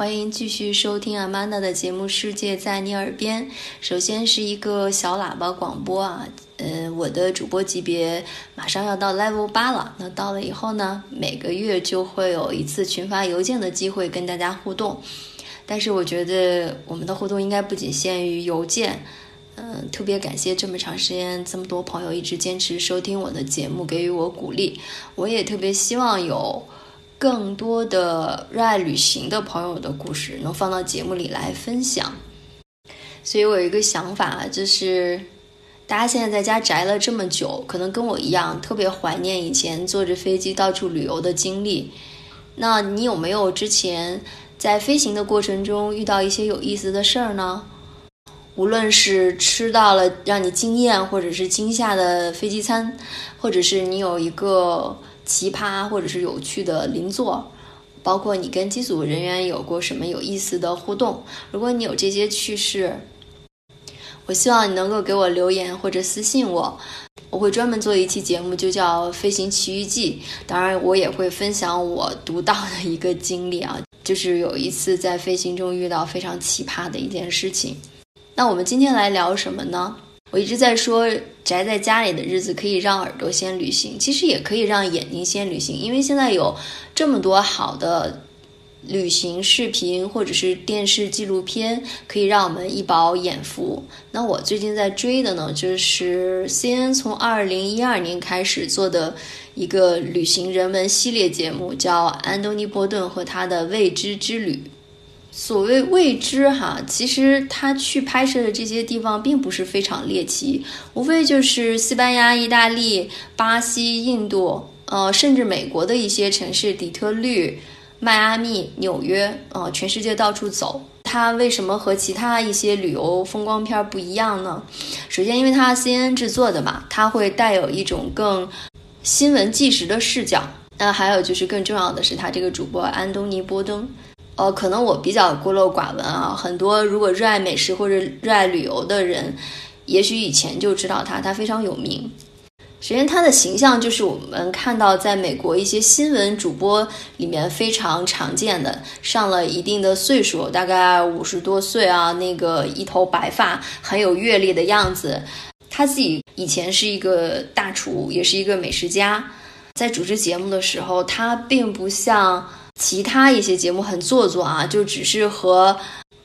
欢迎继续收听阿曼达的节目《世界在你耳边》。首先是一个小喇叭广播啊，呃，我的主播级别马上要到 Level 八了。那到了以后呢，每个月就会有一次群发邮件的机会跟大家互动。但是我觉得我们的互动应该不仅限于邮件。嗯，特别感谢这么长时间这么多朋友一直坚持收听我的节目，给予我鼓励。我也特别希望有。更多的热爱旅行的朋友的故事能放到节目里来分享，所以我有一个想法，就是大家现在在家宅了这么久，可能跟我一样特别怀念以前坐着飞机到处旅游的经历。那你有没有之前在飞行的过程中遇到一些有意思的事儿呢？无论是吃到了让你惊艳或者是惊吓的飞机餐，或者是你有一个。奇葩或者是有趣的邻座，包括你跟机组人员有过什么有意思的互动？如果你有这些趣事，我希望你能够给我留言或者私信我，我会专门做一期节目，就叫《飞行奇遇记》。当然，我也会分享我独到的一个经历啊，就是有一次在飞行中遇到非常奇葩的一件事情。那我们今天来聊什么呢？我一直在说，宅在家里的日子可以让耳朵先旅行，其实也可以让眼睛先旅行，因为现在有这么多好的旅行视频或者是电视纪录片，可以让我们一饱眼福。那我最近在追的呢，就是 C N 从二零一二年开始做的一个旅行人文系列节目，叫《安东尼·波顿和他的未知之旅》。所谓未知哈，其实他去拍摄的这些地方并不是非常猎奇，无非就是西班牙、意大利、巴西、印度，呃，甚至美国的一些城市，底特律、迈阿密、纽约，呃，全世界到处走。他为什么和其他一些旅游风光片不一样呢？首先，因为他 CNN 制作的嘛，他会带有一种更新闻纪实的视角。那还有就是更重要的是，他这个主播安东尼·波登。呃，可能我比较孤陋寡闻啊。很多如果热爱美食或者热爱旅游的人，也许以前就知道他，他非常有名。首先，他的形象就是我们看到在美国一些新闻主播里面非常常见的，上了一定的岁数，大概五十多岁啊，那个一头白发，很有阅历的样子。他自己以前是一个大厨，也是一个美食家。在主持节目的时候，他并不像。其他一些节目很做作啊，就只是和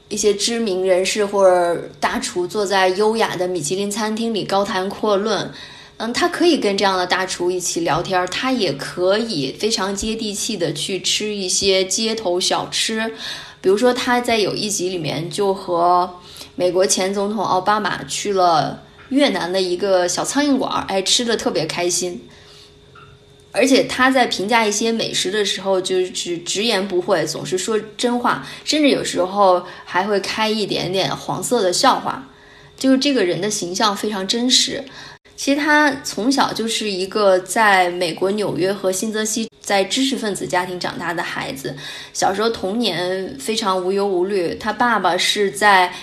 一些知名人士或者大厨坐在优雅的米其林餐厅里高谈阔论。嗯，他可以跟这样的大厨一起聊天，他也可以非常接地气的去吃一些街头小吃。比如说，他在有一集里面就和美国前总统奥巴马去了越南的一个小苍蝇馆，哎，吃的特别开心。而且他在评价一些美食的时候，就是直言不讳，总是说真话，甚至有时候还会开一点点黄色的笑话。就是这个人的形象非常真实。其实他从小就是一个在美国纽约和新泽西在知识分子家庭长大的孩子。小时候童年非常无忧无虑。他爸爸是在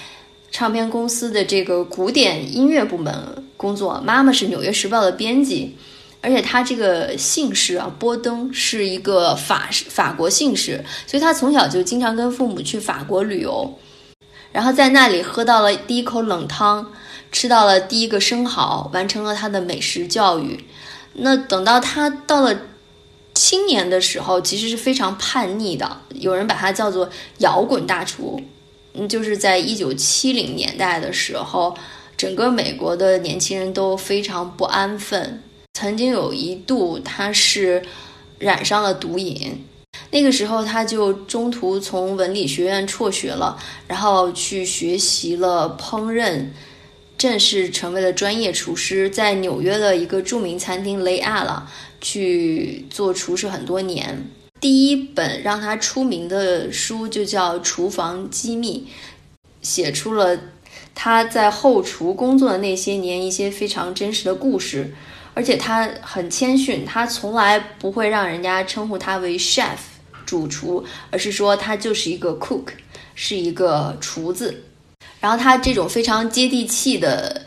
唱片公司的这个古典音乐部门工作，妈妈是《纽约时报》的编辑。而且他这个姓氏啊，波登是一个法法国姓氏，所以他从小就经常跟父母去法国旅游，然后在那里喝到了第一口冷汤，吃到了第一个生蚝，完成了他的美食教育。那等到他到了青年的时候，其实是非常叛逆的，有人把他叫做摇滚大厨。嗯，就是在一九七零年代的时候，整个美国的年轻人都非常不安分。曾经有一度，他是染上了毒瘾，那个时候他就中途从文理学院辍学了，然后去学习了烹饪，正式成为了专业厨师，在纽约的一个著名餐厅雷亚了去做厨师很多年。第一本让他出名的书就叫《厨房机密》，写出了他在后厨工作的那些年一些非常真实的故事。而且他很谦逊，他从来不会让人家称呼他为 chef 主厨，而是说他就是一个 cook，是一个厨子。然后他这种非常接地气的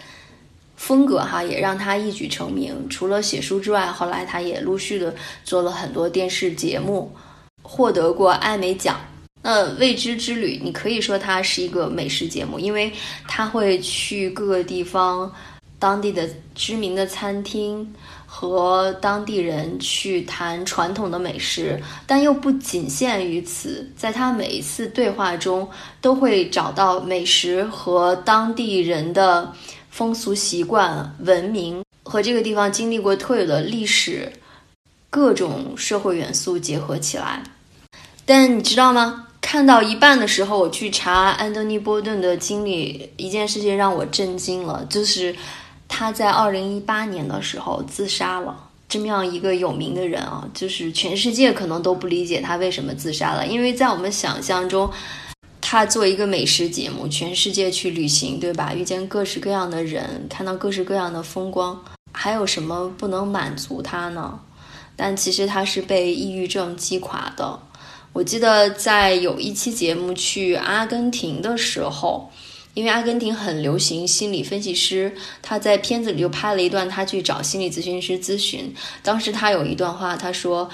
风格，哈，也让他一举成名。除了写书之外，后来他也陆续的做了很多电视节目，获得过艾美奖。那《未知之旅》，你可以说它是一个美食节目，因为它会去各个地方、当地的知名的餐厅和当地人去谈传统的美食，但又不仅限于此，在他每一次对话中都会找到美食和当地人的风俗习惯、文明和这个地方经历过特有的历史各种社会元素结合起来。但你知道吗？看到一半的时候，我去查安东尼·波顿的经历，一件事情让我震惊了，就是他在二零一八年的时候自杀了。这么样一个有名的人啊，就是全世界可能都不理解他为什么自杀了，因为在我们想象中，他做一个美食节目，全世界去旅行，对吧？遇见各式各样的人，看到各式各样的风光，还有什么不能满足他呢？但其实他是被抑郁症击垮的。我记得在有一期节目去阿根廷的时候，因为阿根廷很流行心理分析师，他在片子里就拍了一段他去找心理咨询师咨询。当时他有一段话，他说：“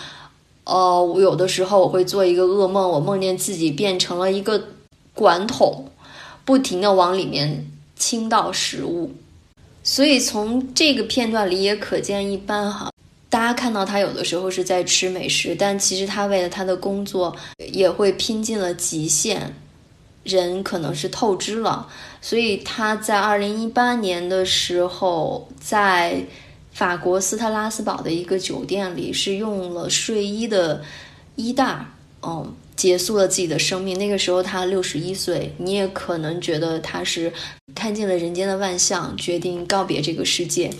哦，我有的时候我会做一个噩梦，我梦见自己变成了一个管桶，不停的往里面倾倒食物。”所以从这个片段里也可见一斑哈。大家看到他有的时候是在吃美食，但其实他为了他的工作也会拼尽了极限，人可能是透支了。所以他在二零一八年的时候，在法国斯特拉斯堡的一个酒店里，是用了睡衣的衣袋，嗯，结束了自己的生命。那个时候他六十一岁，你也可能觉得他是看尽了人间的万象，决定告别这个世界。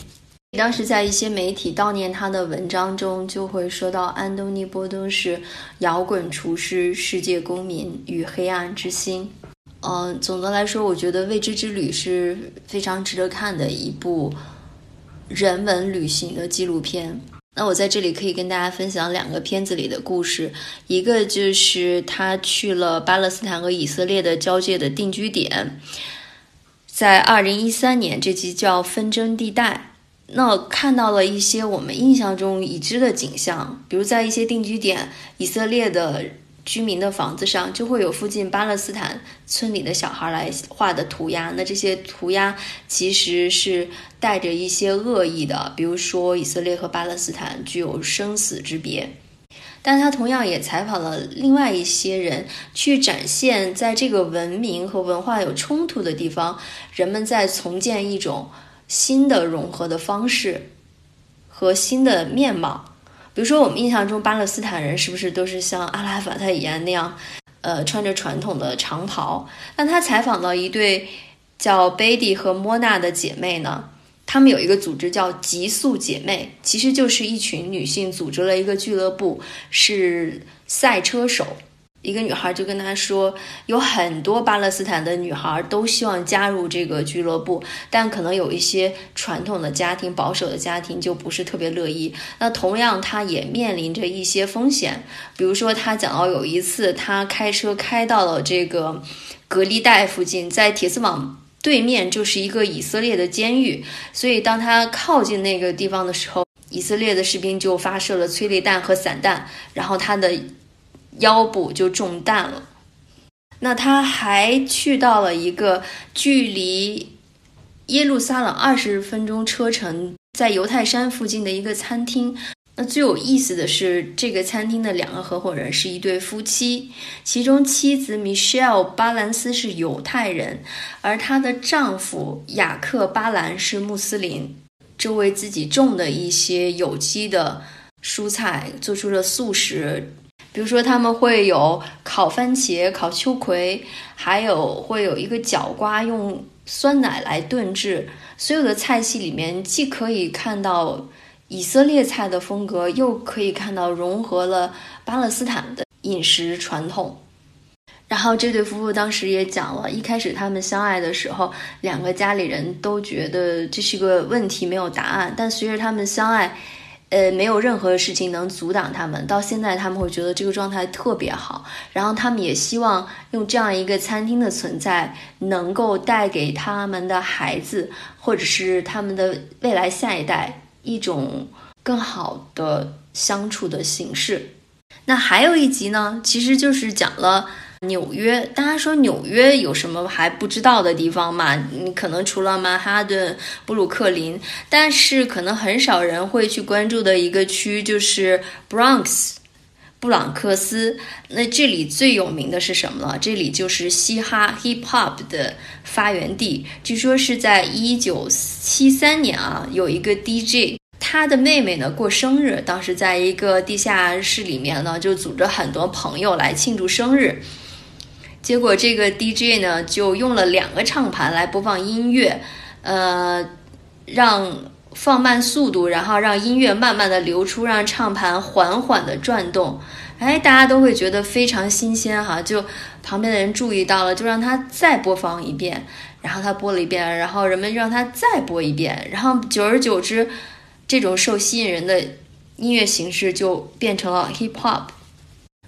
当时在一些媒体悼念他的文章中，就会说到安东尼·波登是摇滚厨师、世界公民与黑暗之心。嗯，总的来说，我觉得《未知之旅》是非常值得看的一部人文旅行的纪录片。那我在这里可以跟大家分享两个片子里的故事，一个就是他去了巴勒斯坦和以色列的交界的定居点，在二零一三年，这集叫《纷争地带》。那看到了一些我们印象中已知的景象，比如在一些定居点，以色列的居民的房子上就会有附近巴勒斯坦村里的小孩来画的涂鸦。那这些涂鸦其实是带着一些恶意的，比如说以色列和巴勒斯坦具有生死之别。但他同样也采访了另外一些人，去展现在这个文明和文化有冲突的地方，人们在重建一种。新的融合的方式和新的面貌，比如说我们印象中巴勒斯坦人是不是都是像阿拉法特一样那样，呃，穿着传统的长袍？那他采访到一对叫贝蒂和莫娜的姐妹呢，她们有一个组织叫极速姐妹，其实就是一群女性组织了一个俱乐部，是赛车手。一个女孩就跟他说，有很多巴勒斯坦的女孩都希望加入这个俱乐部，但可能有一些传统的家庭、保守的家庭就不是特别乐意。那同样，他也面临着一些风险，比如说，他讲到有一次，他开车开到了这个隔离带附近，在铁丝网对面就是一个以色列的监狱，所以当他靠近那个地方的时候，以色列的士兵就发射了催泪弹和散弹，然后他的。腰部就中弹了。那他还去到了一个距离耶路撒冷二十分钟车程，在犹太山附近的一个餐厅。那最有意思的是，这个餐厅的两个合伙人是一对夫妻，其中妻子 Michelle 巴兰斯是犹太人，而她的丈夫雅克巴兰是穆斯林，就为自己种的一些有机的蔬菜做出了素食。比如说，他们会有烤番茄、烤秋葵，还有会有一个角瓜，用酸奶来炖制。所有的菜系里面，既可以看到以色列菜的风格，又可以看到融合了巴勒斯坦的饮食传统。然后，这对夫妇当时也讲了，一开始他们相爱的时候，两个家里人都觉得这是个问题，没有答案。但随着他们相爱，呃，没有任何事情能阻挡他们。到现在，他们会觉得这个状态特别好。然后，他们也希望用这样一个餐厅的存在，能够带给他们的孩子，或者是他们的未来下一代一种更好的相处的形式。那还有一集呢，其实就是讲了纽约，大家说纽约有什么还不知道的地方吗？你可能除了曼哈顿、布鲁克林，但是可能很少人会去关注的一个区就是 Bronx，布朗克斯。那这里最有名的是什么了？这里就是嘻哈 Hip Hop 的发源地。据说是在一九七三年啊，有一个 DJ。他的妹妹呢过生日，当时在一个地下室里面呢，就组织很多朋友来庆祝生日。结果这个 DJ 呢就用了两个唱盘来播放音乐，呃，让放慢速度，然后让音乐慢慢的流出，让唱盘缓缓的转动。哎，大家都会觉得非常新鲜哈，就旁边的人注意到了，就让他再播放一遍。然后他播了一遍，然后人们让他再播一遍，然后久而久之。这种受吸引人的音乐形式就变成了 hip hop。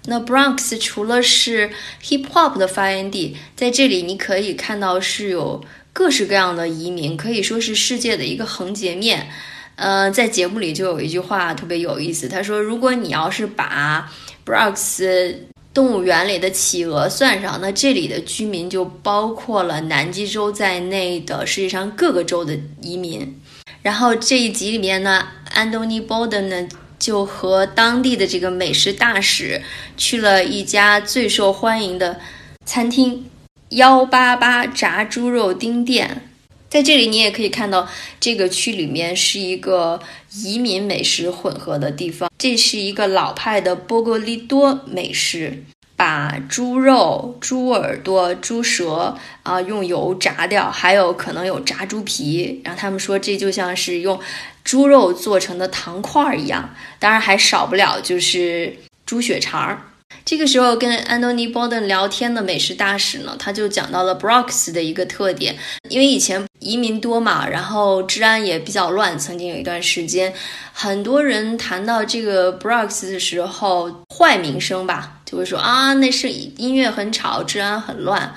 那 Bronx 除了是 hip hop 的发源地，在这里你可以看到是有各式各样的移民，可以说是世界的一个横截面。呃，在节目里就有一句话特别有意思，他说：“如果你要是把 Bronx 动物园里的企鹅算上，那这里的居民就包括了南极洲在内的世界上各个州的移民。”然后这一集里面呢，安东尼·波登呢就和当地的这个美食大使去了一家最受欢迎的餐厅——幺八八炸猪肉丁店。在这里，你也可以看到这个区里面是一个移民美食混合的地方。这是一个老派的波哥利多美食。把猪肉、猪耳朵、猪舌啊用油炸掉，还有可能有炸猪皮。然后他们说这就像是用猪肉做成的糖块儿一样。当然还少不了就是猪血肠儿。这个时候跟安东尼·波登聊天的美食大使呢，他就讲到了 Bronx 的一个特点，因为以前移民多嘛，然后治安也比较乱。曾经有一段时间，很多人谈到这个 Bronx 的时候，坏名声吧。就会说啊，那是音乐很吵，治安很乱，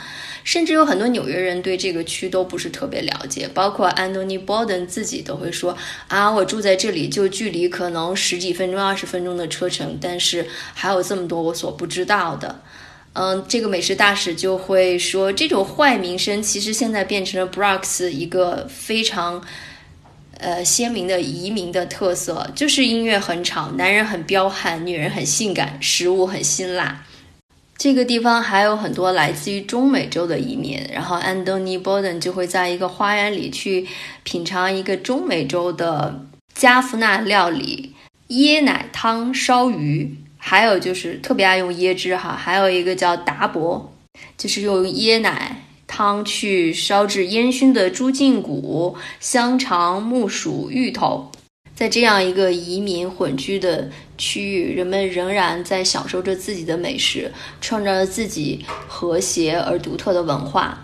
甚至有很多纽约人对这个区都不是特别了解，包括安东尼·波登自己都会说啊，我住在这里就距离可能十几分钟、二十分钟的车程，但是还有这么多我所不知道的。嗯，这个美食大使就会说，这种坏名声其实现在变成了 Bronx 一个非常。呃，鲜明的移民的特色就是音乐很吵，男人很彪悍，女人很性感，食物很辛辣。这个地方还有很多来自于中美洲的移民，然后安东尼·波登就会在一个花园里去品尝一个中美洲的加夫纳料理——椰奶汤烧鱼，还有就是特别爱用椰汁哈，还有一个叫达博，就是用椰奶。汤去烧制烟熏的猪胫骨、香肠、木薯、芋头，在这样一个移民混居的区域，人们仍然在享受着自己的美食，创造着自己和谐而独特的文化。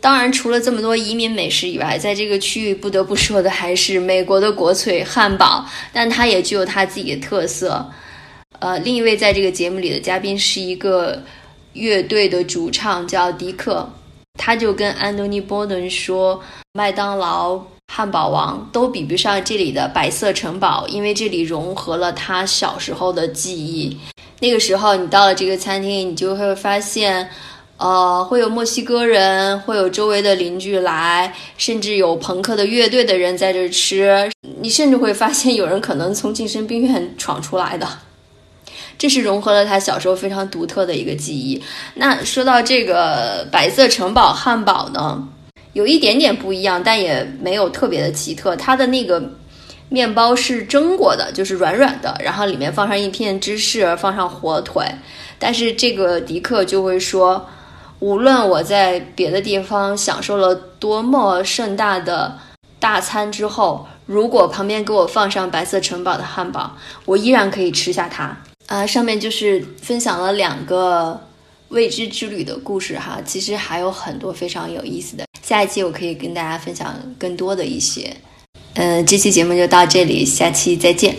当然，除了这么多移民美食以外，在这个区域不得不说的还是美国的国粹汉堡，但它也具有它自己的特色。呃，另一位在这个节目里的嘉宾是一个乐队的主唱，叫迪克。他就跟安东尼·波顿说：“麦当劳、汉堡王都比不上这里的白色城堡，因为这里融合了他小时候的记忆。那个时候，你到了这个餐厅，你就会发现，呃，会有墨西哥人，会有周围的邻居来，甚至有朋克的乐队的人在这吃。你甚至会发现，有人可能从精神病院闯出来的。”这是融合了他小时候非常独特的一个记忆。那说到这个白色城堡汉堡呢，有一点点不一样，但也没有特别的奇特。它的那个面包是蒸过的，就是软软的，然后里面放上一片芝士，放上火腿。但是这个迪克就会说，无论我在别的地方享受了多么盛大的大餐之后，如果旁边给我放上白色城堡的汉堡，我依然可以吃下它。啊，上面就是分享了两个未知之旅的故事哈，其实还有很多非常有意思的。下一期我可以跟大家分享更多的一些。嗯，这期节目就到这里，下期再见。